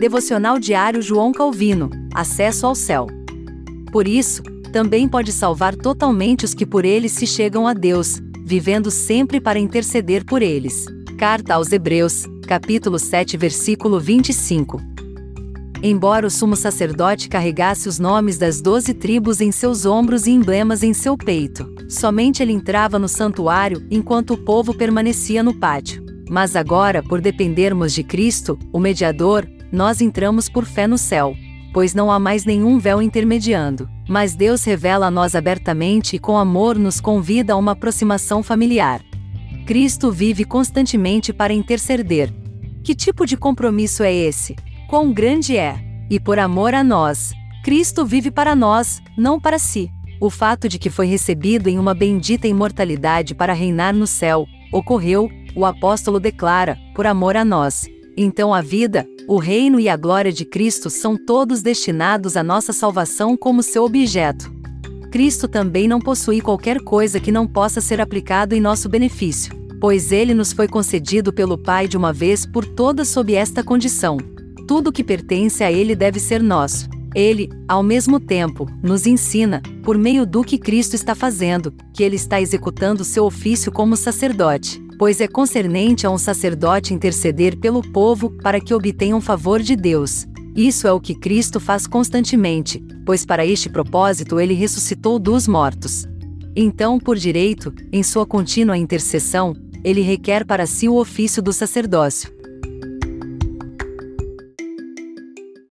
Devocional Diário João Calvino Acesso ao Céu. Por isso, também pode salvar totalmente os que por ele se chegam a Deus, vivendo sempre para interceder por eles. Carta aos Hebreus, capítulo 7, versículo 25. Embora o sumo sacerdote carregasse os nomes das doze tribos em seus ombros e emblemas em seu peito, somente ele entrava no santuário enquanto o povo permanecia no pátio. Mas agora, por dependermos de Cristo, o mediador, nós entramos por fé no céu. Pois não há mais nenhum véu intermediando, mas Deus revela a nós abertamente e com amor nos convida a uma aproximação familiar. Cristo vive constantemente para interceder. Que tipo de compromisso é esse? Quão grande é? E por amor a nós, Cristo vive para nós, não para si. O fato de que foi recebido em uma bendita imortalidade para reinar no céu, ocorreu, o apóstolo declara, por amor a nós. Então a vida, o reino e a glória de Cristo são todos destinados à nossa salvação como seu objeto. Cristo também não possui qualquer coisa que não possa ser aplicado em nosso benefício, pois ele nos foi concedido pelo Pai de uma vez por todas sob esta condição. Tudo que pertence a ele deve ser nosso. Ele, ao mesmo tempo, nos ensina, por meio do que Cristo está fazendo, que ele está executando seu ofício como sacerdote pois é concernente a um sacerdote interceder pelo povo para que obtenham favor de Deus. Isso é o que Cristo faz constantemente, pois para este propósito ele ressuscitou dos mortos. Então, por direito, em sua contínua intercessão, ele requer para si o ofício do sacerdócio.